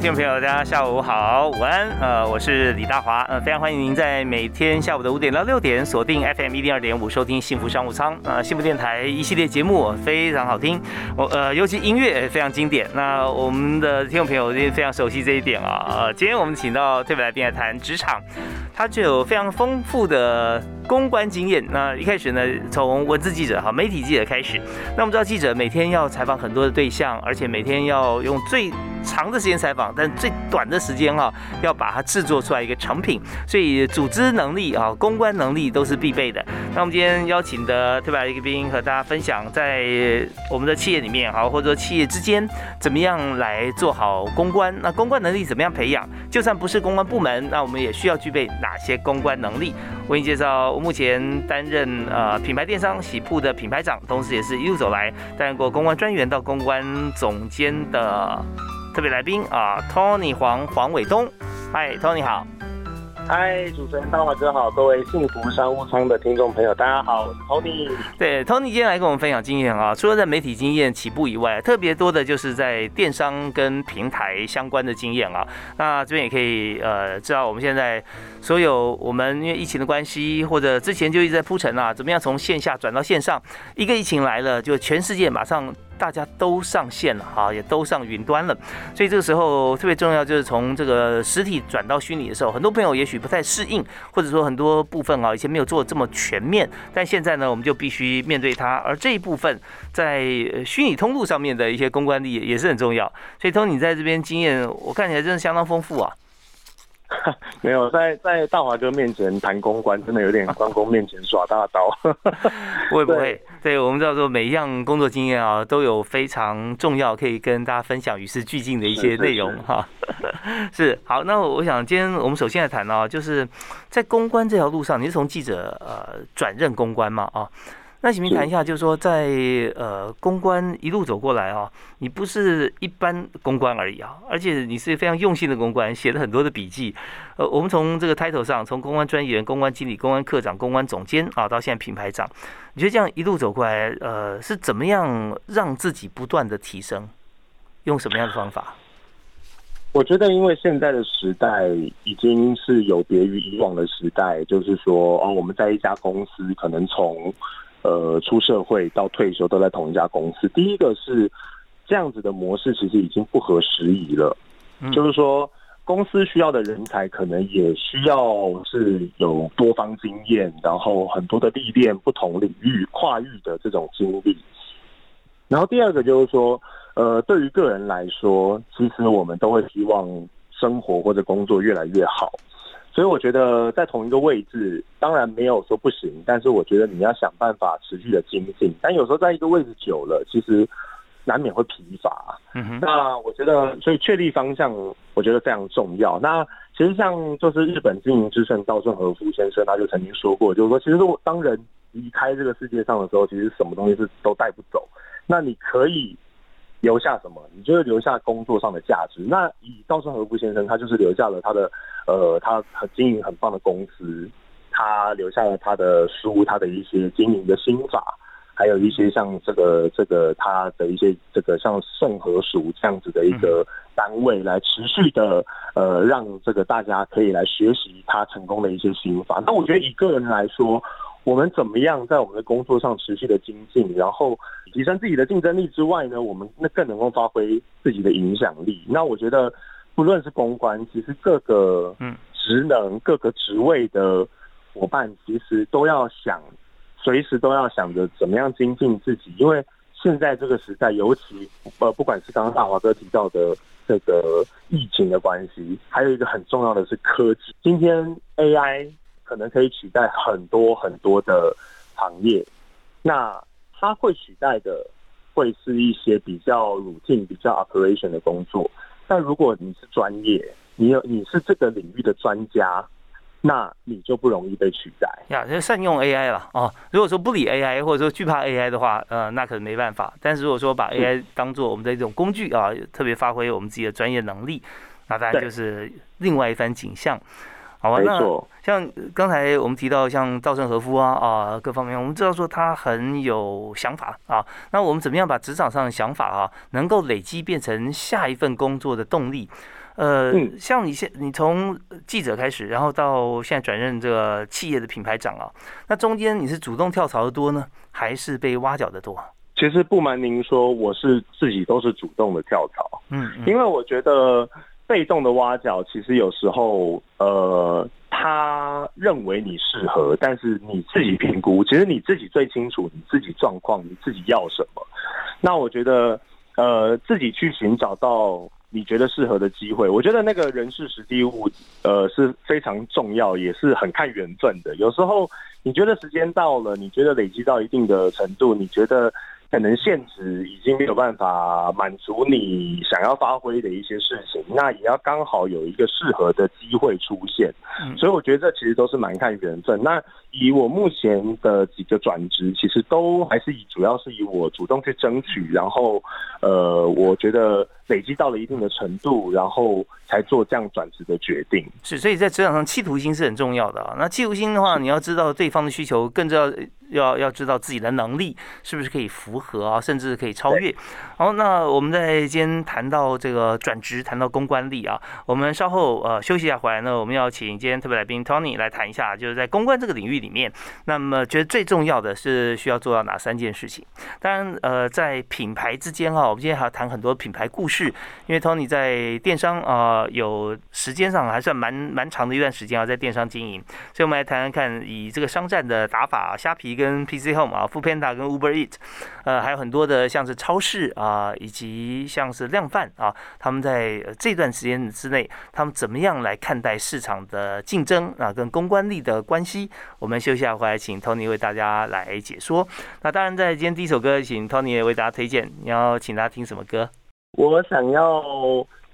听众朋友，大家下午好，午安。呃，我是李大华，呃，非常欢迎您在每天下午的五点到六点锁定 FM 一零二点五收听幸福商务舱。呃，幸福电台一系列节目非常好听，我呃，尤其音乐非常经典。那我们的听众朋友一定非常熟悉这一点啊。呃，今天我们请到特别来宾来谈职场，他具有非常丰富的公关经验。那一开始呢，从文字记者哈，媒体记者开始。那我们知道记者每天要采访很多的对象，而且每天要用最长的时间采访，但最短的时间哈，要把它制作出来一个成品，所以组织能力啊、公关能力都是必备的。那我们今天邀请的特别来宾和大家分享，在我们的企业里面哈，或者说企业之间，怎么样来做好公关？那公关能力怎么样培养？就算不是公关部门，那我们也需要具备哪些公关能力？为您介绍，我目前担任呃品牌电商喜铺的品牌长，同时也是一路走来担任过公关专员到公关总监的。特别来宾啊，Tony 黄黄伟东，嗨，Tony 好，嗨，主持人大华哥好，各位幸福商务舱的听众朋友，大家好，我是 Tony。对，Tony 今天来跟我们分享经验啊，除了在媒体经验起步以外，特别多的就是在电商跟平台相关的经验啊。那这边也可以呃，知道我们现在所有我们因为疫情的关系，或者之前就一直在铺陈啊，怎么样从线下转到线上，一个疫情来了，就全世界马上。大家都上线了哈，也都上云端了，所以这个时候特别重要，就是从这个实体转到虚拟的时候，很多朋友也许不太适应，或者说很多部分啊，以前没有做这么全面，但现在呢，我们就必须面对它。而这一部分在虚拟通路上面的一些公关力也是很重要。所以，通你在这边经验，我看起来真的相当丰富啊。没有在在大华哥面前谈公关，真的有点关公面前耍大刀。会不会？对我们知道说每一样工作经验啊，都有非常重要可以跟大家分享与时俱进的一些内容哈。是好，那我想今天我们首先来谈哦，就是在公关这条路上，你是从记者呃转任公关嘛啊？那请您谈一下，就是说，在呃公关一路走过来啊，你不是一般公关而已啊，而且你是非常用心的公关，写了很多的笔记。呃，我们从这个 title 上，从公关专员、公关经理、公关科长、公关总监啊，到现在品牌长，你觉得这样一路走过来，呃，是怎么样让自己不断的提升？用什么样的方法？我觉得，因为现在的时代已经是有别于以往的时代，就是说，哦，我们在一家公司可能从呃，出社会到退休都在同一家公司。第一个是这样子的模式，其实已经不合时宜了。就是说，公司需要的人才可能也需要是有多方经验，然后很多的历练，不同领域跨域的这种经历。然后第二个就是说，呃，对于个人来说，其实我们都会希望生活或者工作越来越好。所以我觉得在同一个位置，当然没有说不行，但是我觉得你要想办法持续的精进。但有时候在一个位置久了，其实难免会疲乏。那我觉得，所以确立方向，我觉得非常重要。那其实像就是日本经营之圣稻盛和夫先生，他就曾经说过，就是说，其实当人离开这个世界上的时候，其实什么东西是都带不走。那你可以。留下什么？你就是留下工作上的价值。那以稻盛和夫先生，他就是留下了他的，呃，他很经营很棒的公司，他留下了他的书，他的一些经营的心法，还有一些像这个这个他的一些这个像盛和塾这样子的一个单位，来持续的呃让这个大家可以来学习他成功的一些心法。那我觉得以个人来说。我们怎么样在我们的工作上持续的精进，然后提升自己的竞争力之外呢？我们那更能够发挥自己的影响力。那我觉得，不论是公关，其实各个嗯职能、各个职位的伙伴，其实都要想，随时都要想着怎么样精进自己。因为现在这个时代，尤其呃，不管是刚刚大华哥提到的这个疫情的关系，还有一个很重要的是科技。今天 AI。可能可以取代很多很多的行业，那它会取代的会是一些比较 routine、比较 operation 的工作。但如果你是专业，你有你是这个领域的专家。那你就不容易被取代呀，就善用 AI 了哦。如果说不理 AI 或者说惧怕 AI 的话，呃，那可能没办法。但是如果说把 AI 当做我们的一种工具啊，特别发挥我们自己的专业能力，那当然就是另外一番景象。好吧，那像刚才我们提到像稻盛和夫啊啊各方面，我们知道说他很有想法啊。那我们怎么样把职场上的想法啊，能够累积变成下一份工作的动力？呃，像你现你从记者开始，然后到现在转任这个企业的品牌长啊，那中间你是主动跳槽的多呢，还是被挖角的多？其实不瞒您说，我是自己都是主动的跳槽，嗯，因为我觉得被动的挖角，其实有时候呃，他认为你适合，但是你自己评估，其实你自己最清楚你自己状况，你自己要什么。那我觉得呃，自己去寻找到。你觉得适合的机会，我觉得那个人事实地物，呃，是非常重要，也是很看缘分的。有时候你觉得时间到了，你觉得累积到一定的程度，你觉得。可能限制已经没有办法满足你想要发挥的一些事情，那也要刚好有一个适合的机会出现，所以我觉得这其实都是蛮看缘分。那以我目前的几个转职，其实都还是以主要是以我主动去争取，然后呃，我觉得累积到了一定的程度，然后才做这样转职的决定。是，所以在职场上，企图心是很重要的啊。那企图心的话，你要知道对方的需求，更知道。要要知道自己的能力是不是可以符合啊，甚至可以超越。好，那我们在今天谈到这个转职，谈到公关力啊，我们稍后呃休息一下回来呢，我们要请今天特别来宾 Tony 来谈一下，就是在公关这个领域里面，那么觉得最重要的是需要做到哪三件事情？当然呃，在品牌之间哈，我们今天还要谈很多品牌故事，因为 Tony 在电商啊有时间上还算蛮蛮长的一段时间啊，在电商经营，所以我们来谈谈看以这个商战的打法，虾皮。跟 PC Home 啊 f o o Panda 跟 Uber Eat，呃，还有很多的像是超市啊，以及像是量贩啊，他们在这段时间之内，他们怎么样来看待市场的竞争啊，跟公关力的关系？我们休息下回来，请 Tony 为大家来解说。那当然，在今天第一首歌，请 Tony 为大家推荐，你要请大家听什么歌？我想要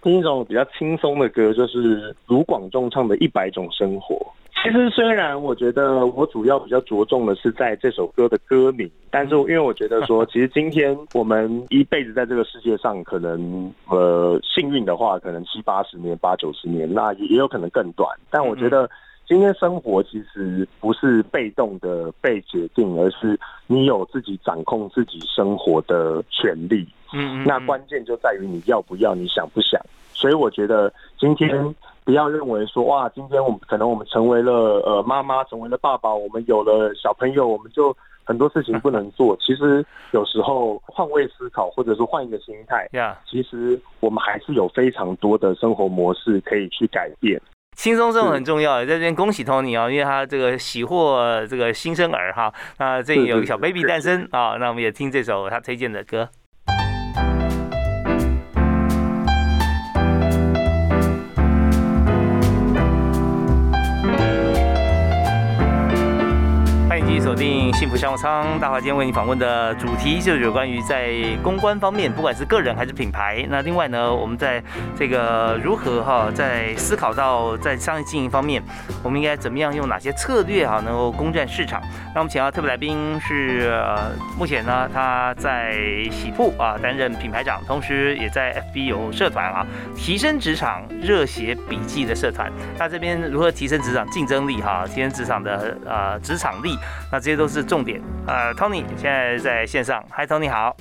听一种比较轻松的歌，就是卢广仲唱的《一百种生活》。其实虽然我觉得我主要比较着重的是在这首歌的歌名，但是因为我觉得说，其实今天我们一辈子在这个世界上，可能呃幸运的话，可能七八十年、八九十年，那也也有可能更短。但我觉得今天生活其实不是被动的被决定，而是你有自己掌控自己生活的权利。嗯，那关键就在于你要不要，你想不想。所以我觉得今天。不要认为说哇，今天我们可能我们成为了呃妈妈，成为了爸爸，我们有了小朋友，我们就很多事情不能做。其实有时候换位思考，或者说换一个心态，其实我们还是有非常多的生活模式可以去改变。轻松这种很重要，在这边恭喜 Tony 啊，因为他这个喜获这个新生儿哈，那这里有个小 baby 诞生啊，那我们也听这首他推荐的歌。锁定幸福商务舱，大华今天为你访问的主题就是有关于在公关方面，不管是个人还是品牌。那另外呢，我们在这个如何哈，在思考到在商业经营方面，我们应该怎么样用哪些策略哈，能够攻占市场？那我们请到特别来宾是呃目前呢他在喜铺啊担任品牌长，同时也在 FB 有社团啊，提升职场热血笔记的社团。那这边如何提升职场竞争力哈，提升职场的呃职场力？那这些都是重点。呃，Tony 现在在线上，Hi，Tony 好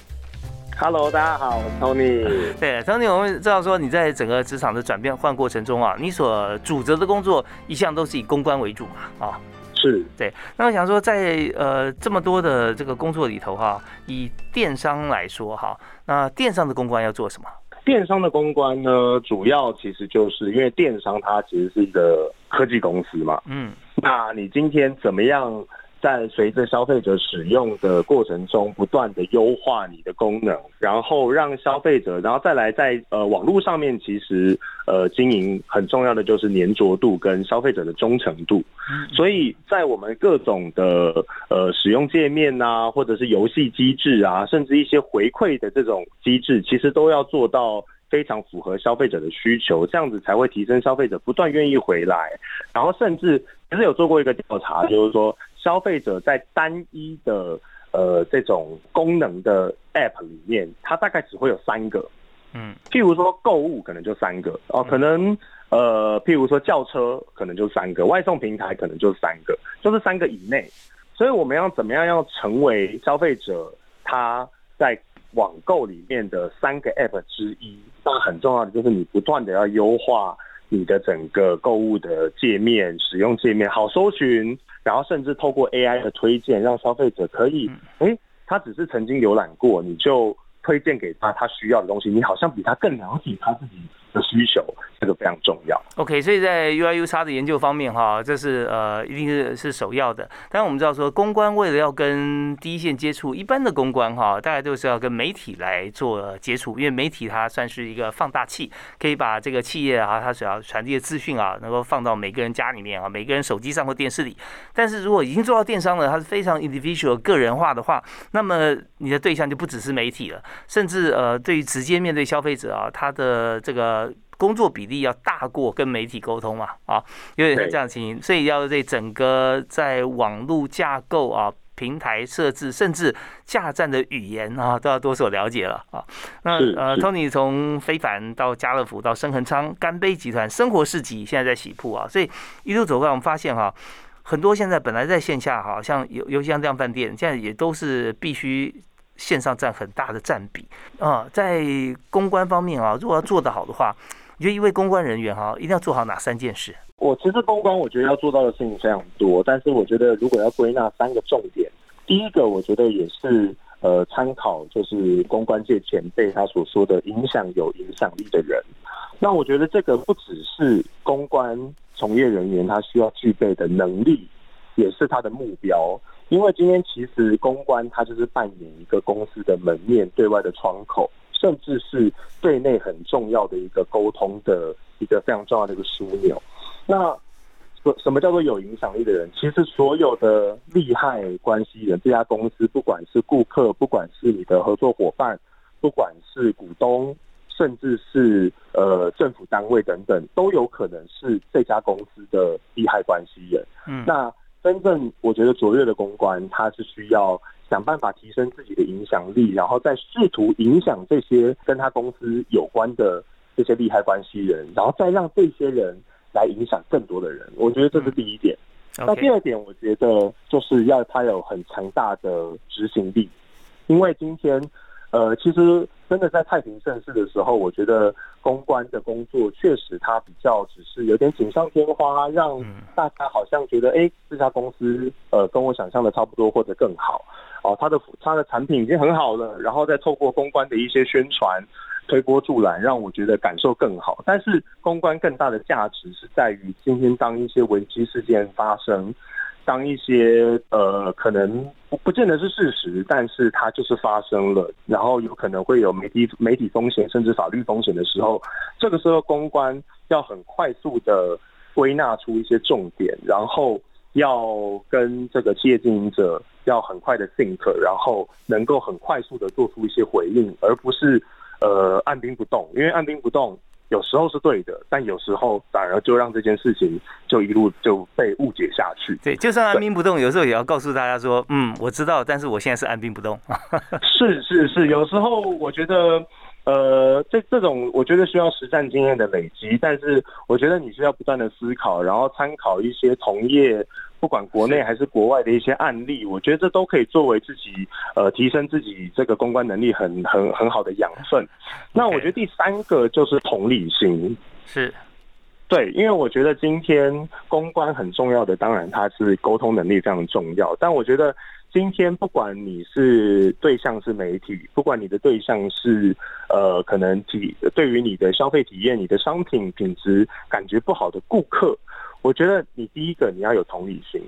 ，Hello，大家好，Tony。对，Tony，我们知道说你在整个职场的转变换过程中啊，你所主责的工作一向都是以公关为主嘛，啊，是对。那我想说，在呃这么多的这个工作里头哈，以电商来说哈，那电商的公关要做什么？电商的公关呢，主要其实就是因为电商它其实是一个科技公司嘛，嗯，那你今天怎么样？在随着消费者使用的过程中，不断的优化你的功能，然后让消费者，然后再来在呃网络上面，其实呃经营很重要的就是粘着度跟消费者的忠诚度。所以在我们各种的呃使用界面啊，或者是游戏机制啊，甚至一些回馈的这种机制，其实都要做到。非常符合消费者的需求，这样子才会提升消费者不断愿意回来。然后甚至其实有做过一个调查，就是说消费者在单一的呃这种功能的 App 里面，它大概只会有三个。嗯，譬如说购物可能就三个哦，可能呃譬如说轿车可能就三个，外送平台可能就三个，就是三个以内。所以我们要怎么样要成为消费者他在。网购里面的三个 App 之一，那很重要的就是你不断的要优化你的整个购物的界面、使用界面，好搜寻，然后甚至透过 AI 的推荐，让消费者可以，哎，他只是曾经浏览过，你就推荐给他他需要的东西，你好像比他更了解他自己。的需求，这个非常重要。OK，所以在 UI、UX 的研究方面，哈，这是呃，一定是是首要的。但是我们知道说，公关为了要跟第一线接触，一般的公关哈，大概都是要跟媒体来做接触，因为媒体它算是一个放大器，可以把这个企业啊，它所要传递的资讯啊，能够放到每个人家里面啊，每个人手机上或电视里。但是如果已经做到电商了，它是非常 individual 个人化的话，那么你的对象就不只是媒体了，甚至呃，对于直接面对消费者啊，他的这个。工作比例要大过跟媒体沟通嘛，啊，有点像这样情形，所以要对整个在网络架构啊、平台设置，甚至架站的语言啊，都要多所了解了啊。那呃，Tony 从非凡到家乐福到深恒昌、干杯集团、生活市集，现在在洗铺啊，所以一路走过来，我们发现哈，很多现在本来在线下哈，像尤尤其像这样饭店，现在也都是必须。线上占很大的占比啊，在公关方面啊，如果要做得好的话，你觉得一位公关人员哈，一定要做好哪三件事？我其实公关，我觉得要做到的事情非常多，但是我觉得如果要归纳三个重点，第一个我觉得也是呃参考，就是公关界前辈他所说的影响有影响力的人。那我觉得这个不只是公关从业人员他需要具备的能力，也是他的目标。因为今天其实公关它就是扮演一个公司的门面、对外的窗口，甚至是对内很重要的一个沟通的一个非常重要的一个枢纽。那什什么叫做有影响力的人？其实所有的利害关系人，这家公司不管是顾客，不管是你的合作伙伴，不管是股东，甚至是呃政府单位等等，都有可能是这家公司的利害关系人。嗯，那。真正我觉得卓越的公关，他是需要想办法提升自己的影响力，然后再试图影响这些跟他公司有关的这些利害关系人，然后再让这些人来影响更多的人。我觉得这是第一点。那第二点，我觉得就是要他有很强大的执行力，因为今天。呃，其实真的在太平盛世的时候，我觉得公关的工作确实它比较只是有点锦上添花，让大家好像觉得，哎，这家公司呃跟我想象的差不多或者更好，哦，它的它的产品已经很好了，然后再透过公关的一些宣传、推波助澜，让我觉得感受更好。但是公关更大的价值是在于，今天当一些危机事件发生。当一些呃可能不不见得是事实，但是它就是发生了，然后有可能会有媒体媒体风险甚至法律风险的时候，这个时候公关要很快速的归纳出一些重点，然后要跟这个企业经营者要很快的 think，然后能够很快速的做出一些回应，而不是呃按兵不动，因为按兵不动。有时候是对的，但有时候反而就让这件事情就一路就被误解下去。对，就算按兵不动，有时候也要告诉大家说，嗯，我知道，但是我现在是按兵不动。是是是，有时候我觉得。呃，这这种我觉得需要实战经验的累积，但是我觉得你需要不断的思考，然后参考一些同业，不管国内还是国外的一些案例，我觉得这都可以作为自己呃提升自己这个公关能力很很很好的养分。那我觉得第三个就是同理心，是对，因为我觉得今天公关很重要的，当然它是沟通能力非常重要，但我觉得。今天不管你是对象是媒体，不管你的对象是呃可能体对于你的消费体验、你的商品品质感觉不好的顾客，我觉得你第一个你要有同理心，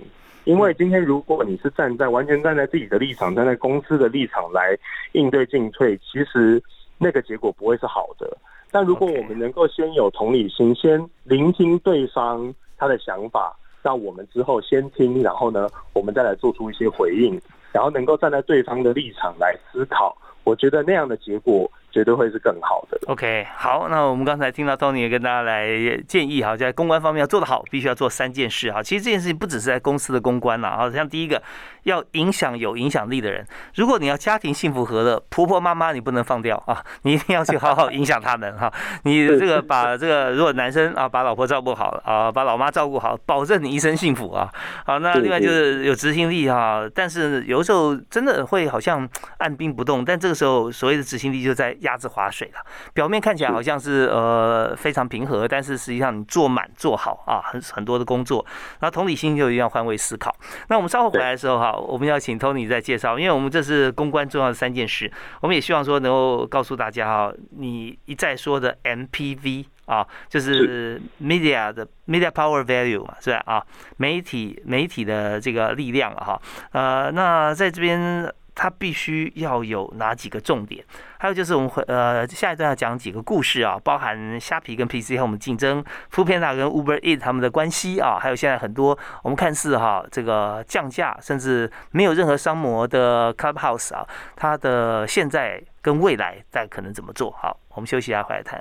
因为今天如果你是站在完全站在自己的立场，站在公司的立场来应对进退，其实那个结果不会是好的。但如果我们能够先有同理心，先聆听对方他的想法，那我们之后先听，然后呢，我们再来做出一些回应，然后能够站在对方的立场来思考，我觉得那样的结果。绝对会是更好的。OK，好，那我们刚才听到 Tony 也跟大家来建议哈，在公关方面要做得好，必须要做三件事哈。其实这件事情不只是在公司的公关了啊，像第一个要影响有影响力的人。如果你要家庭幸福和乐，婆婆妈妈你不能放掉啊，你一定要去好好影响他们哈。你这个把 这个如果男生啊把老婆照顾好了啊，把老妈照顾好，保证你一生幸福啊。好，那另外就是有执行力哈，但是有时候真的会好像按兵不动，但这个时候所谓的执行力就在。鸭子划水了，表面看起来好像是呃非常平和，但是实际上你做满做好啊，很很多的工作，然后同理心就一定要换位思考。那我们稍后回来的时候哈，我们要请 Tony 再介绍，因为我们这是公关重要的三件事，我们也希望说能够告诉大家哈，你一再说的 MPV 啊，就是 Media 的 Media Power Value 嘛，是吧？啊，媒体媒体的这个力量了哈，呃，那在这边。它必须要有哪几个重点？还有就是我们会呃下一段要讲几个故事啊，包含虾皮跟 PC 和我们竞争，富片塔跟 Uber Eat 他们的关系啊，还有现在很多我们看似哈这个降价甚至没有任何商模的 Clubhouse 啊，它的现在跟未来在可能怎么做好？我们休息一下回来谈。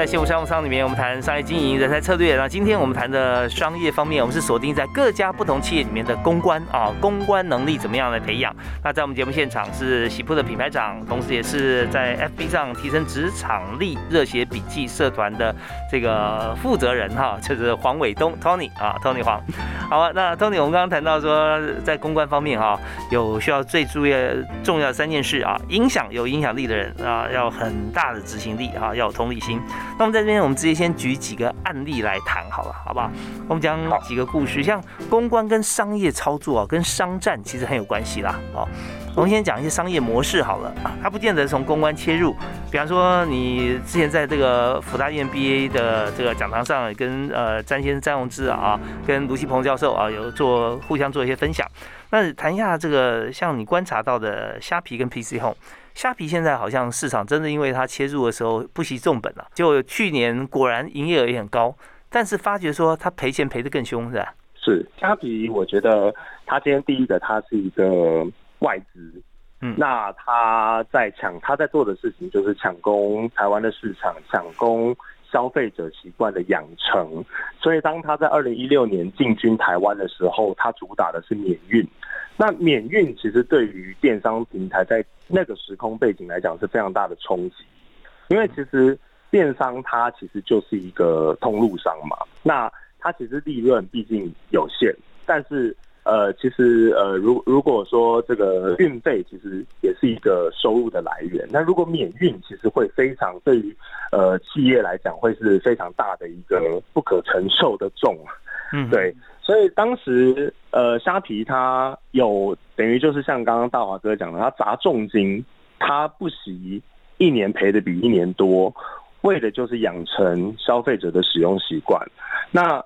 在幸福商务舱里面，我们谈商业经营、人才策略。那今天我们谈的商业方面，我们是锁定在各家不同企业里面的公关啊，公关能力怎么样来培养？那在我们节目现场是喜铺的品牌长，同时也是在 FB 上提升职场力热血笔记社团的这个负责人哈，就是黄伟东 Tony 啊，Tony 黄。好啊，那 Tony，我们刚刚谈到说，在公关方面哈，有需要最注意重要三件事啊，影响有影响力的人啊，要很大的执行力啊，要有同理心。那么在这边，我们直接先举几个案例来谈好了，好不好？我们讲几个故事，像公关跟商业操作啊，跟商战其实很有关系啦。哦，我们先讲一些商业模式好了，它不见得从公关切入。比方说，你之前在这个福大 EMBA 的这个讲堂上，跟呃詹先生詹宏志啊，跟卢锡鹏教授啊，有做互相做一些分享。那谈一下这个，像你观察到的虾皮跟 PC Home。虾皮现在好像市场真的因为它切入的时候不惜重本了，就去年果然营业额也很高，但是发觉说它赔钱赔得更凶，是吧？是虾皮，我觉得它今天第一个它是一个外资，嗯，那他在抢他在做的事情就是抢攻台湾的市场，抢攻消费者习惯的养成，所以当他在二零一六年进军台湾的时候，他主打的是免运。那免运其实对于电商平台在那个时空背景来讲是非常大的冲击，因为其实电商它其实就是一个通路商嘛，那它其实利润毕竟有限，但是呃，其实呃，如如果说这个运费其实也是一个收入的来源，那如果免运其实会非常对于呃企业来讲会是非常大的一个不可承受的重，嗯，对。所以当时，呃，虾皮它有等于就是像刚刚大华哥讲的，它砸重金，它不惜一年赔的比一年多，为的就是养成消费者的使用习惯。那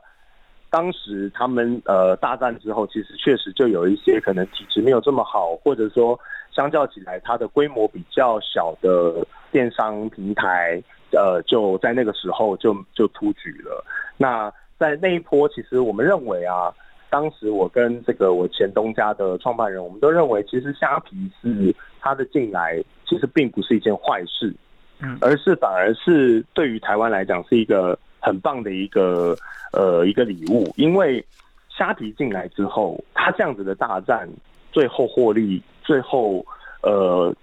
当时他们呃大战之后，其实确实就有一些可能体质没有这么好，或者说相较起来它的规模比较小的电商平台，呃，就在那个时候就就突举了。那在那一波，其实我们认为啊，当时我跟这个我前东家的创办人，我们都认为，其实虾皮是它的进来，其实并不是一件坏事，嗯，而是反而是对于台湾来讲是一个很棒的一个呃一个礼物，因为虾皮进来之后，它这样子的大战，最后获利，最后呃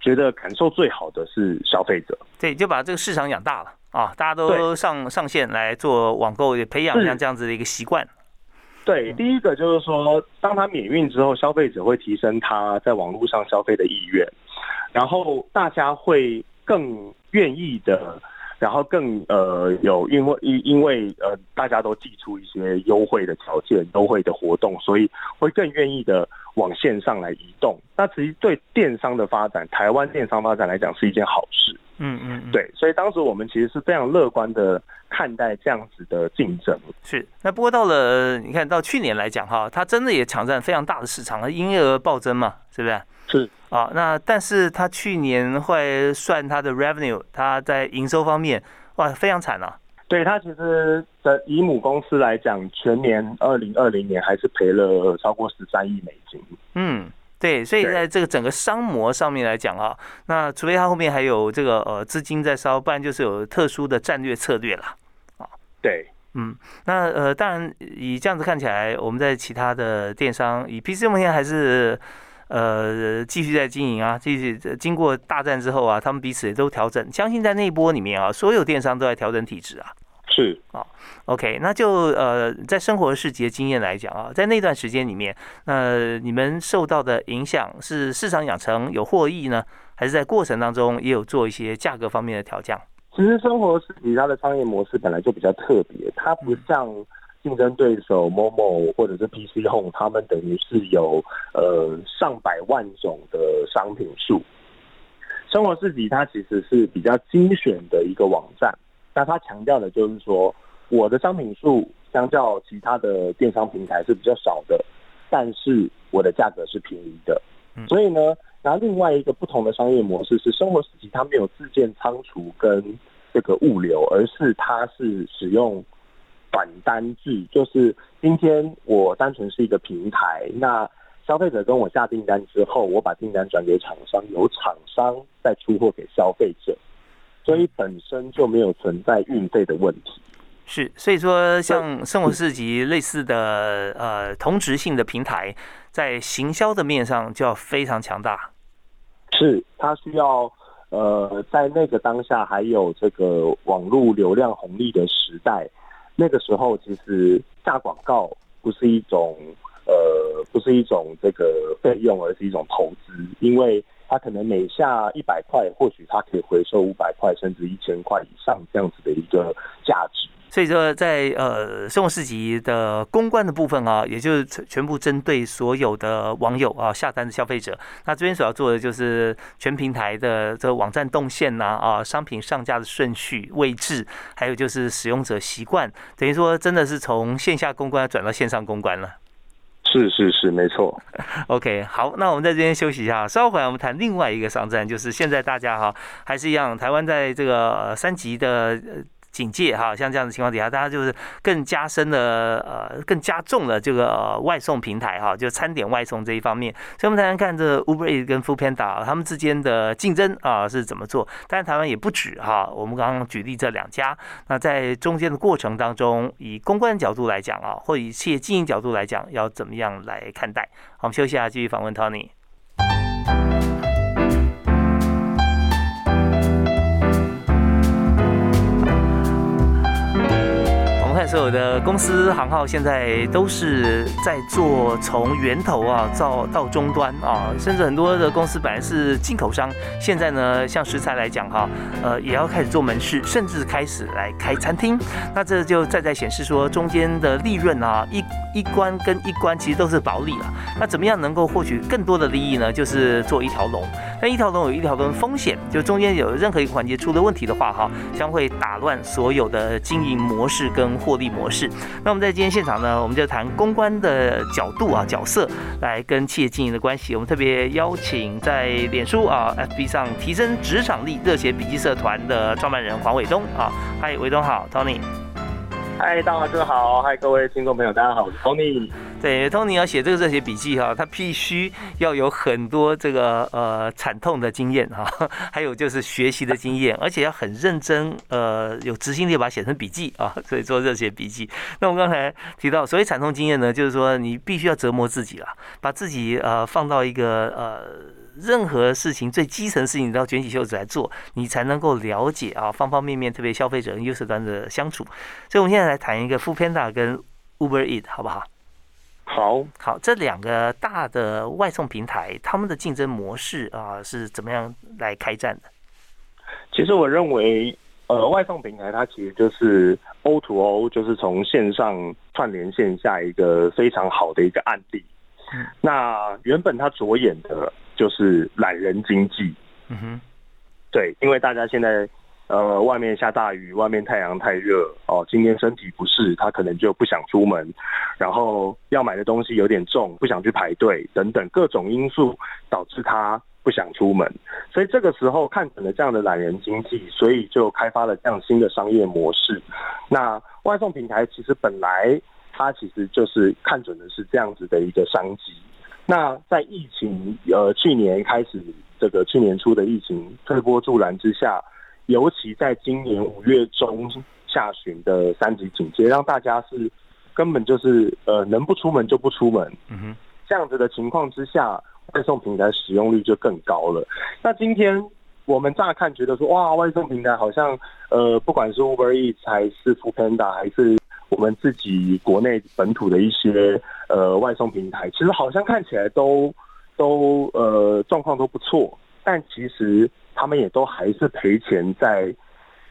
觉得感受最好的是消费者，对，就把这个市场养大了。啊，大家都上上线来做网购，也培养像这样子的一个习惯。对，第一个就是说，当他免运之后，消费者会提升他在网络上消费的意愿，然后大家会更愿意的，然后更呃有因为因因为呃大家都寄出一些优惠的条件、优惠的活动，所以会更愿意的往线上来移动。那其实对电商的发展，台湾电商发展来讲是一件好事。嗯嗯，对，所以当时我们其实是非常乐观的看待这样子的竞争。是，那不过到了你看到去年来讲哈，它真的也抢占非常大的市场，营业额暴增嘛，是不是？是啊，那但是它去年会算它的 revenue，它在营收方面哇非常惨啊。对它其实的以母公司来讲，全年二零二零年还是赔了超过十三亿美金。嗯，对，所以在这个整个商模上面来讲啊，那除非它后面还有这个呃资金在烧，不然就是有特殊的战略策略了。啊，对，嗯，那呃当然以这样子看起来，我们在其他的电商以 PC 目前还是。呃，继续在经营啊，继续经过大战之后啊，他们彼此也都调整。相信在那一波里面啊，所有电商都在调整体质啊。是啊，OK，那就呃，在生活市集的经验来讲啊，在那段时间里面，那你们受到的影响是市场养成有获益呢，还是在过程当中也有做一些价格方面的调降？其实生活市集它的商业模式本来就比较特别，它不像。竞争对手 Momo 或者是 PC Home，他们等于是有呃上百万种的商品数。生活市集它其实是比较精选的一个网站，那他强调的就是说，我的商品数相较其他的电商平台是比较少的，但是我的价格是便宜的。所以呢，然后另外一个不同的商业模式是，生活市集它没有自建仓储跟这个物流，而是它是使用。短单制就是今天我单纯是一个平台，那消费者跟我下订单之后，我把订单转给厂商，由厂商再出货给消费者，所以本身就没有存在运费的问题。是，所以说像生活市集类似的呃同质性的平台，在行销的面上就要非常强大。是，它需要呃在那个当下还有这个网络流量红利的时代。那个时候，其实下广告不是一种呃，不是一种这个费用，而是一种投资，因为他可能每下一百块，或许他可以回收五百块，甚至一千块以上这样子的一个价值。所以说，在呃生活市集的公关的部分啊，也就是全全部针对所有的网友啊下单的消费者。那这边所要做的就是全平台的这个网站动线呐啊，商品上架的顺序位置，还有就是使用者习惯，等于说真的是从线下公关转到线上公关了。是是是，没错。OK，好，那我们在这边休息一下，稍后回来我们谈另外一个商战，就是现在大家哈还是一样，台湾在这个三级的。警戒哈，像这样的情况底下，大家就是更加深了呃，更加重了这个呃外送平台哈，就餐点外送这一方面。所以我们才能看这 Uber 跟 Food Panda 他们之间的竞争啊是怎么做。但是台湾也不止哈，我们刚刚举例这两家，那在中间的过程当中，以公关角度来讲啊，或以企业经营角度来讲，要怎么样来看待？好，我们休息一下，继续访问 Tony。所有的公司行号现在都是在做从源头啊到到终端啊，甚至很多的公司本来是进口商，现在呢像食材来讲哈，呃也要开始做门市，甚至开始来开餐厅。那这就再在显示说中间的利润啊，一一关跟一关其实都是薄利了。那怎么样能够获取更多的利益呢？就是做一条龙。那一条龙有一条龙风险，就中间有任何一个环节出了问题的话哈，将会打乱所有的经营模式跟获。利模式。那我们在今天现场呢，我们就谈公关的角度啊，角色来跟企业经营的关系。我们特别邀请在脸书啊、FB 上提升职场力热血笔记社团的创办人黄伟东啊。嗨，伟东好，Tony。嗨，大华哥好，嗨，各位听众朋友，大家好，我是 Tony。对，Tony 要写这个热血笔记哈，他必须要有很多这个呃惨痛的经验哈，还有就是学习的经验，而且要很认真呃有执行力把它写成笔记啊，所以做热血笔记。那我刚才提到，所谓惨痛经验呢，就是说你必须要折磨自己了，把自己呃放到一个呃任何事情最基层事情都要卷起袖子来做，你才能够了解啊方方面面，特别消费者跟优势端的相处。所以我们现在来谈一个 f o o Panda 跟 Uber Eat 好不好？好好，这两个大的外送平台，他们的竞争模式啊是怎么样来开战的？其实我认为，呃，外送平台它其实就是 O to O，就是从线上串联线下一个非常好的一个案例。嗯，那原本它着眼的就是懒人经济。嗯哼，对，因为大家现在呃外面下大雨，外面太阳太热哦，今天身体不适，他可能就不想出门，然后要买的东西有点重，不想去排队等等各种因素导致他不想出门，所以这个时候看准了这样的懒人经济，所以就开发了这样新的商业模式。那外送平台其实本来它其实就是看准的是这样子的一个商机。那在疫情呃去年开始，这个去年初的疫情推波助澜之下，尤其在今年五月中下旬的三级警戒，让大家是根本就是呃能不出门就不出门。嗯哼，这样子的情况之下，外送平台使用率就更高了。那今天我们乍看觉得说，哇，外送平台好像呃不管是 Uber Eats 还是 Foodpanda 还是。我们自己国内本土的一些呃外送平台，其实好像看起来都都呃状况都不错，但其实他们也都还是赔钱在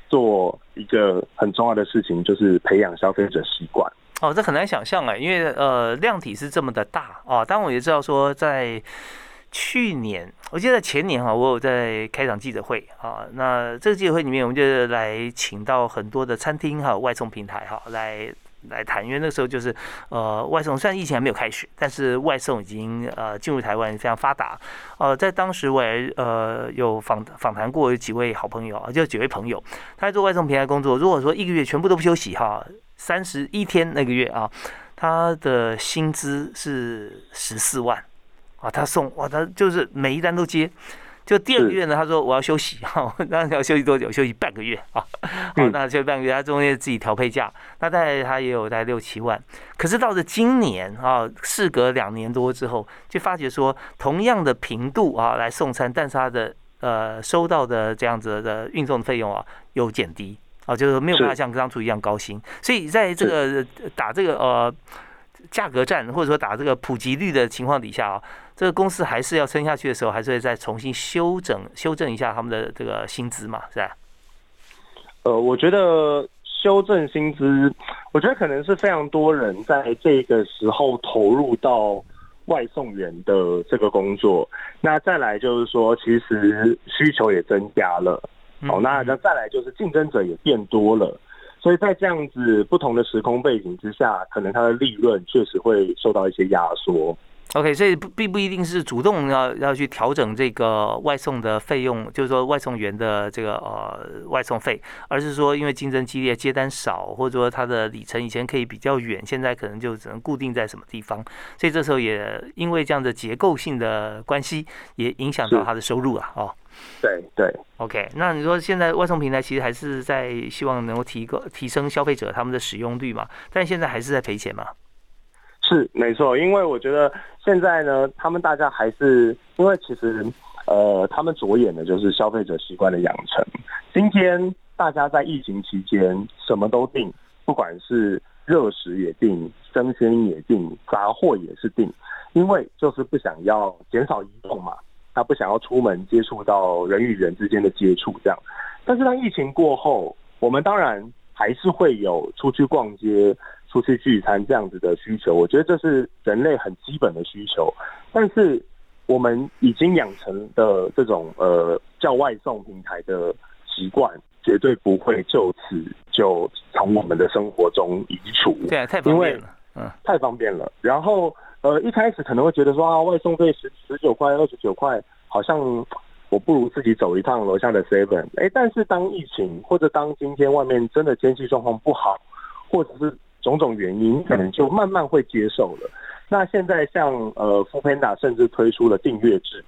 做一个很重要的事情，就是培养消费者习惯。哦，这很难想象啊，因为呃量体是这么的大啊。当然我也知道说，在去年，我记得前年哈，我有在开场记者会啊。那这个记者会里面，我们就来请到很多的餐厅哈、外送平台哈来来谈，因为那时候就是呃外送，虽然疫情还没有开始，但是外送已经呃进入台湾非常发达。呃，在当时我也呃有访访谈过有几位好朋友啊，就几位朋友，他在做外送平台工作。如果说一个月全部都不休息哈，三十一天那个月啊，他的薪资是十四万。啊，他送哇，他就是每一单都接，就第二个月呢，他说我要休息哈，那要休息多久？休息半个月啊，好，那休息半个月，他中间自己调配价，那大概他也有在六七万。可是到了今年啊，事隔两年多之后，就发觉说，同样的频度啊来送餐，但是他的呃收到的这样子的运送费用啊有减低啊，就是没有办法像当初一样高薪，所以在这个打这个呃。价格战或者说打这个普及率的情况底下啊，这个公司还是要撑下去的时候，还是会再重新修整修正一下他们的这个薪资嘛，是吧？呃，我觉得修正薪资，我觉得可能是非常多人在这个时候投入到外送员的这个工作。那再来就是说，其实需求也增加了，哦，那那再来就是竞争者也变多了。所以在这样子不同的时空背景之下，可能它的利润确实会受到一些压缩。OK，所以不并不一定是主动要要去调整这个外送的费用，就是说外送员的这个呃外送费，而是说因为竞争激烈，接单少，或者说它的里程以前可以比较远，现在可能就只能固定在什么地方，所以这时候也因为这样的结构性的关系，也影响到他的收入啊，哦。对对，OK，那你说现在外送平台其实还是在希望能够提高提升消费者他们的使用率嘛？但现在还是在赔钱嘛？是没错，因为我觉得现在呢，他们大家还是因为其实呃，他们着眼的就是消费者习惯的养成。今天大家在疫情期间什么都订，不管是热食也订，生鲜也订，杂货也是订，因为就是不想要减少移动嘛。他不想要出门接触到人与人之间的接触，这样。但是当疫情过后，我们当然还是会有出去逛街、出去聚餐这样子的需求。我觉得这是人类很基本的需求。但是我们已经养成的这种呃叫外送平台的习惯，绝对不会就此就从我们的生活中移除。对，啊太方便了，嗯，太方便了。然后。呃，一开始可能会觉得说啊，外送费十十九块、二十九块，好像我不如自己走一趟楼下的 Seven。哎，但是当疫情或者当今天外面真的天气状况不好，或者是种种原因，可能就慢慢会接受了。那现在像呃 f o o Panda 甚至推出了订阅制，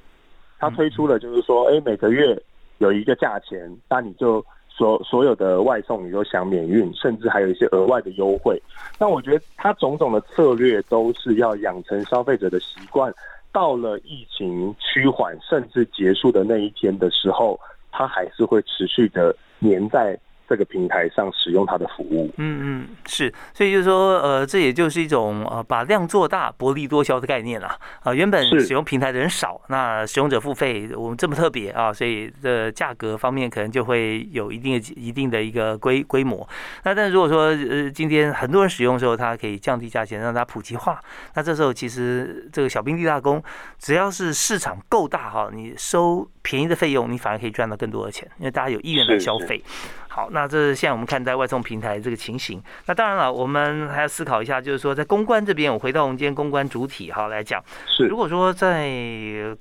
它推出了就是说，哎，每个月有一个价钱，那你就。所所有的外送你都想免运，甚至还有一些额外的优惠。那我觉得它种种的策略都是要养成消费者的习惯，到了疫情趋缓甚至结束的那一天的时候，它还是会持续的粘在这个平台上使用它的服务。嗯嗯，是，所以就是说，呃，这也就是一种呃把量做大、薄利多销的概念啦。啊，原本使用平台的人少，那使用者付费，我们这么特别啊，所以的价格方面可能就会有一定的、一定的一个规规模。那但是如果说呃今天很多人使用的时候，它可以降低价钱，让它普及化，那这时候其实这个小兵立大功，只要是市场够大哈，你收便宜的费用，你反而可以赚到更多的钱，因为大家有意愿来消费。好，那这是现在我们看待外送平台这个情形。那当然了，我们还要思考一下，就是说在公关这边，我回到我们今天公关主体哈来讲，是如果说在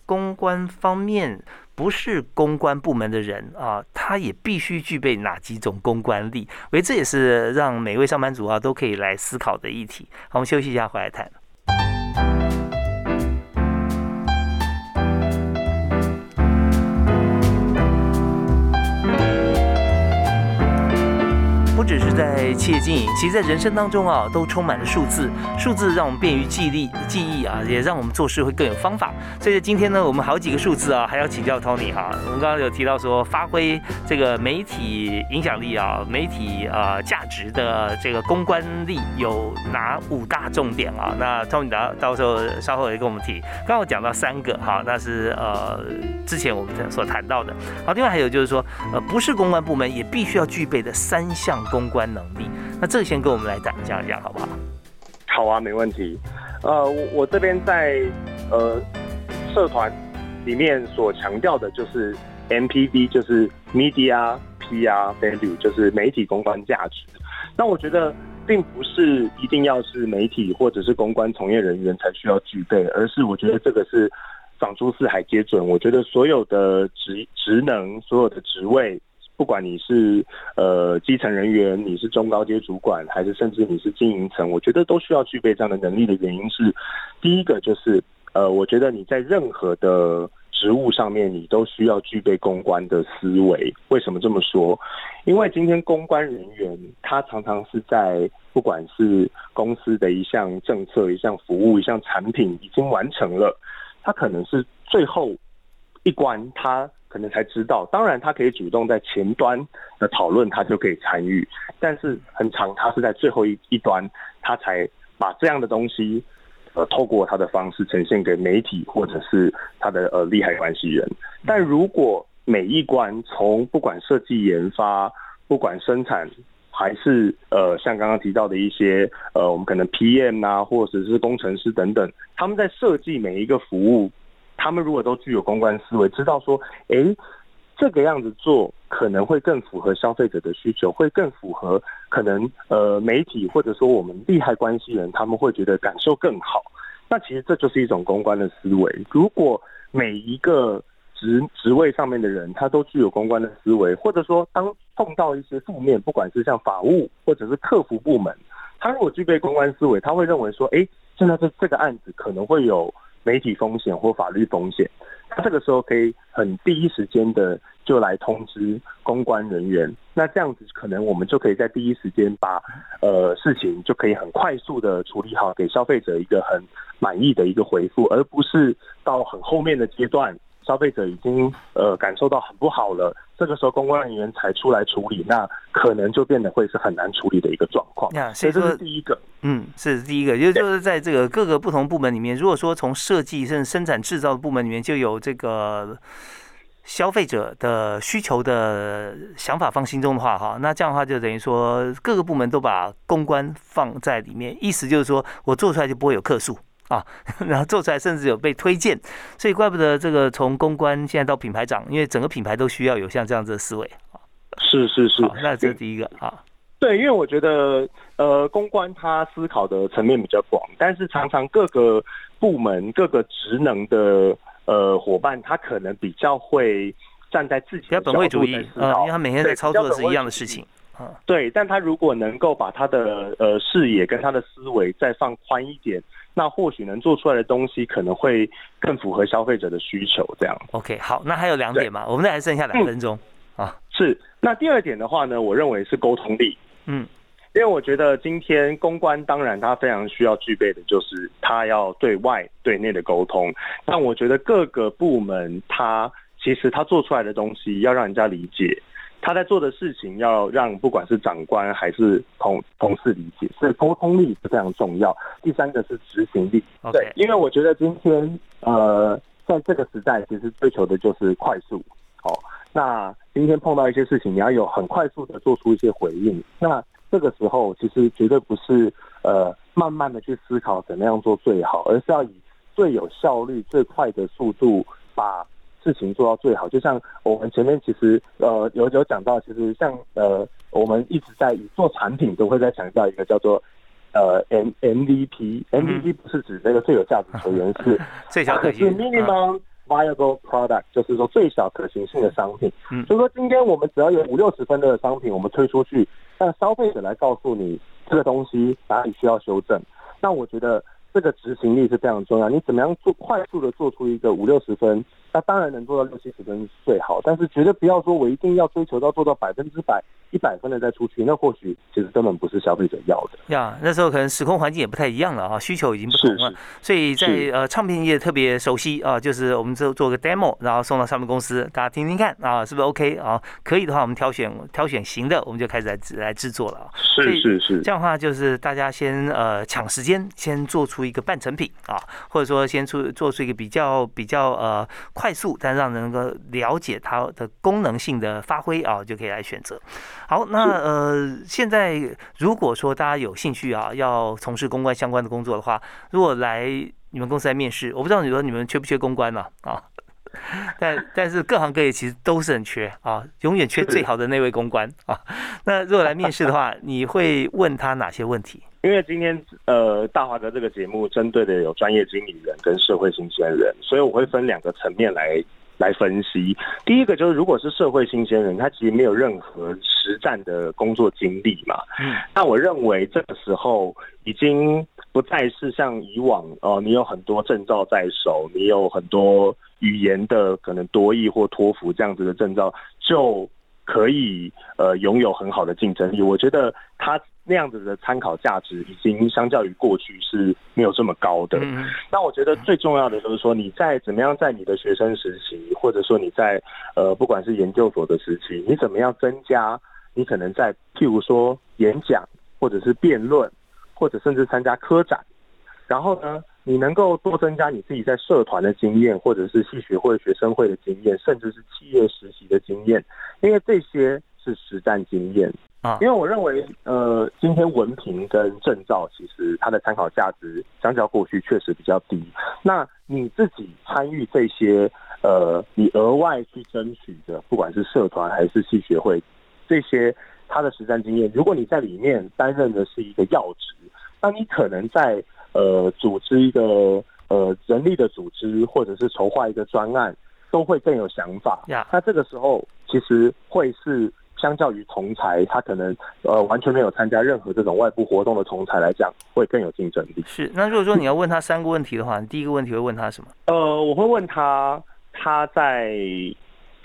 公关方面不是公关部门的人啊，他也必须具备哪几种公关力？我觉得这也是让每位上班族啊都可以来思考的议题。好，我们休息一下，回来谈。是在企业经营，其实在人生当中啊，都充满了数字。数字让我们便于记忆、记忆啊，也让我们做事会更有方法。所以今天呢，我们好几个数字啊，还要请教 Tony 哈。我们刚刚有提到说，发挥这个媒体影响力啊，媒体啊价值的这个公关力有哪五大重点啊？那 Tony 到到时候稍后也跟我们提。刚刚讲到三个哈，那是呃之前我们所谈到的。好，另外还有就是说，呃，不是公关部门也必须要具备的三项。公关能力，那这个先跟我们来讲讲讲，好不好？好啊，没问题。呃，我我这边在呃社团里面所强调的就是 MPV，就是 Media PR Value，就是媒体公关价值。那我觉得并不是一定要是媒体或者是公关从业人员才需要具备，而是我觉得这个是长出四海皆准。我觉得所有的职职能，所有的职位。不管你是呃基层人员，你是中高阶主管，还是甚至你是经营层，我觉得都需要具备这样的能力的原因是，第一个就是呃，我觉得你在任何的职务上面，你都需要具备公关的思维。为什么这么说？因为今天公关人员他常常是在不管是公司的一项政策、一项服务、一项产品已经完成了，他可能是最后一关，他。可能才知道，当然他可以主动在前端的讨论，他就可以参与，但是很长，他是在最后一一端，他才把这样的东西，呃，透过他的方式呈现给媒体或者是他的呃利害关系人。但如果每一关从不管设计研发，不管生产，还是呃像刚刚提到的一些呃我们可能 PM 啊，或者是工程师等等，他们在设计每一个服务。他们如果都具有公关思维，知道说，哎，这个样子做可能会更符合消费者的需求，会更符合可能呃媒体或者说我们利害关系人，他们会觉得感受更好。那其实这就是一种公关的思维。如果每一个职职位上面的人，他都具有公关的思维，或者说当碰到一些负面，不管是像法务或者是客服部门，他如果具备公关思维，他会认为说，哎，现在这这个案子可能会有。媒体风险或法律风险，他这个时候可以很第一时间的就来通知公关人员，那这样子可能我们就可以在第一时间把呃事情就可以很快速的处理好，给消费者一个很满意的一个回复，而不是到很后面的阶段。消费者已经呃感受到很不好了，这个时候公关人员才出来处理，那可能就变得会是很难处理的一个状况。所以这是第一个，嗯，是第一个，就就是在这个各个不同部门里面，如果说从设计甚至生产制造的部门里面就有这个消费者的需求的想法放心中的话，哈，那这样的话就等于说各个部门都把公关放在里面，意思就是说我做出来就不会有客诉。啊，然后做出来甚至有被推荐，所以怪不得这个从公关现在到品牌长，因为整个品牌都需要有像这样子的思维啊。是是是，那这是第一个啊。对，因为我觉得呃，公关他思考的层面比较广，但是常常各个部门各个职能的呃伙伴，他可能比较会站在自己比较本位主义啊，因为他每天在操作的是一样的事情啊。对，但他如果能够把他的呃视野跟他的思维再放宽一点。那或许能做出来的东西可能会更符合消费者的需求，这样。OK，好，那还有两点嘛，我们还剩下两分钟啊。是，那第二点的话呢，我认为是沟通力。嗯，因为我觉得今天公关当然它非常需要具备的就是它要对外对内的沟通，但我觉得各个部门它其实它做出来的东西要让人家理解，他在做的事情要让不管是长官还是同同事理解，所以沟通力是非常重要。第三个是执行力，对，因为我觉得今天呃，在这个时代，其实追求的就是快速。哦，那今天碰到一些事情，你要有很快速的做出一些回应。那这个时候，其实绝对不是呃慢慢的去思考怎么样做最好，而是要以最有效率、最快的速度把。事情做到最好，就像我们前面其实呃有有讲到，其实像呃我们一直在做产品都会在强调一个叫做呃 M MVP，MVP 不是指那个最有价值球员，是 最小可行是 minimum viable product，就是说最小可行性的商品。嗯，所以说今天我们只要有五六十分的商品，我们推出去，让消费者来告诉你这个东西哪里需要修正，那我觉得这个执行力是非常重要。你怎么样做快速的做出一个五六十分？那当然能做到六七十分是最好，但是绝对不要说我一定要追求到做到百分之百一百分的再出去，那或许其实根本不是消费者要的。呀，那时候可能时空环境也不太一样了啊，需求已经不同了。所以在呃唱片业特别熟悉啊，就是我们做做个 demo，然后送到唱片公司，大家听听看啊，是不是 OK 啊？可以的话，我们挑选挑选行的，我们就开始来来制作了。是是是，这样的话就是大家先呃抢时间，先做出一个半成品啊，或者说先出做出一个比较比较呃。快速，但让人能够了解它的功能性的发挥啊，就可以来选择。好，那呃，现在如果说大家有兴趣啊，要从事公关相关的工作的话，如果来你们公司来面试，我不知道你说你们缺不缺公关呢？啊，但但是各行各业其实都是很缺啊，永远缺最好的那位公关啊。那如果来面试的话，你会问他哪些问题？因为今天呃大华哥这个节目针对的有专业经理人跟社会新鲜人，所以我会分两个层面来来分析。第一个就是如果是社会新鲜人，他其实没有任何实战的工作经历嘛，嗯，那我认为这个时候已经不再是像以往哦，你有很多证照在手，你有很多语言的可能多译或托福这样子的证照就。可以呃拥有很好的竞争力，我觉得它那样子的参考价值已经相较于过去是没有这么高的。那我觉得最重要的就是说，你在怎么样在你的学生时期，或者说你在呃不管是研究所的时期，你怎么样增加你可能在譬如说演讲，或者是辩论，或者甚至参加科展，然后呢？你能够多增加你自己在社团的经验，或者是系学会、学生会的经验，甚至是企业实习的经验，因为这些是实战经验啊。因为我认为，呃，今天文凭跟证照其实它的参考价值相较过去确实比较低。那你自己参与这些，呃，你额外去争取的，不管是社团还是系学会，这些它的实战经验，如果你在里面担任的是一个要职，那你可能在。呃，组织一个呃人力的组织，或者是筹划一个专案，都会更有想法。那这个时候其实会是相较于同才，他可能呃完全没有参加任何这种外部活动的同才来讲，会更有竞争力。是。那如果说你要问他三个问题的话，你第一个问题会问他什么？呃，我会问他他在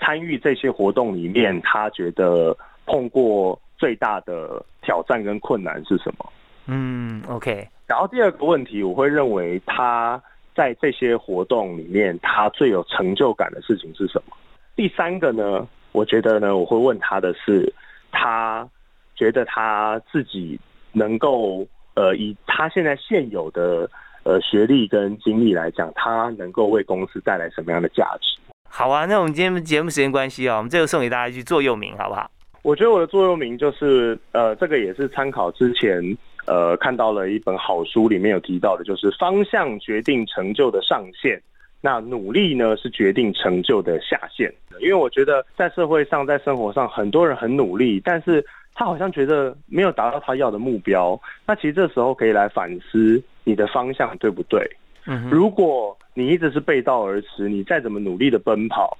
参与这些活动里面，他觉得碰过最大的挑战跟困难是什么？嗯，OK。然后第二个问题，我会认为他在这些活动里面，他最有成就感的事情是什么？第三个呢，我觉得呢，我会问他的是，他觉得他自己能够呃，以他现在现有的呃学历跟经历来讲，他能够为公司带来什么样的价值？好啊，那我们今天节目时间关系啊，我们最后送给大家一句座右铭，好不好？我觉得我的座右铭就是呃，这个也是参考之前。呃，看到了一本好书，里面有提到的，就是方向决定成就的上限，那努力呢是决定成就的下限。因为我觉得在社会上，在生活上，很多人很努力，但是他好像觉得没有达到他要的目标。那其实这时候可以来反思你的方向对不对？嗯，如果你一直是背道而驰，你再怎么努力的奔跑，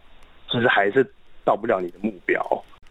其实还是到不了你的目标。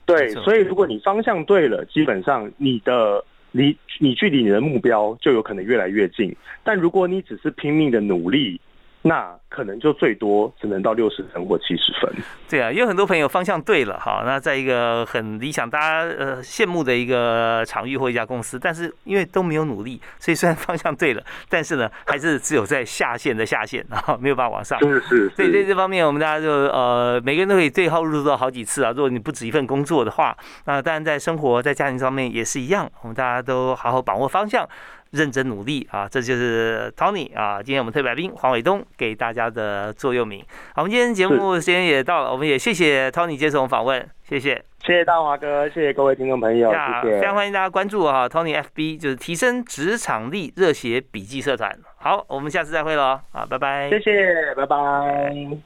对，所以如果你方向对了，基本上你的。你你距离你的目标就有可能越来越近，但如果你只是拼命的努力，那可能就最多只能到六十分或七十分。对啊，有很多朋友方向对了哈，那在一个很理想、大家呃羡慕的一个场域或一家公司，但是因为都没有努力，所以虽然方向对了，但是呢，还是只有在下线的下线，然 后没有办法往上。是是。所以在这方面，我们大家就呃每个人都可以对号入座好几次啊。如果你不止一份工作的话，那当然在生活在家庭方面也是一样，我们大家都好好把握方向。认真努力啊，这就是 Tony 啊。今天我们特别来宾黄伟东给大家的座右铭。好，我们今天节目时间也到了，我们也谢谢 Tony 接受我们访问，谢谢，谢谢大华哥，谢谢各位听众朋友，谢谢，非常欢迎大家关注啊，Tony FB 就是提升职场力热血笔记社团。好，我们下次再会喽，啊，拜拜，谢谢，拜拜。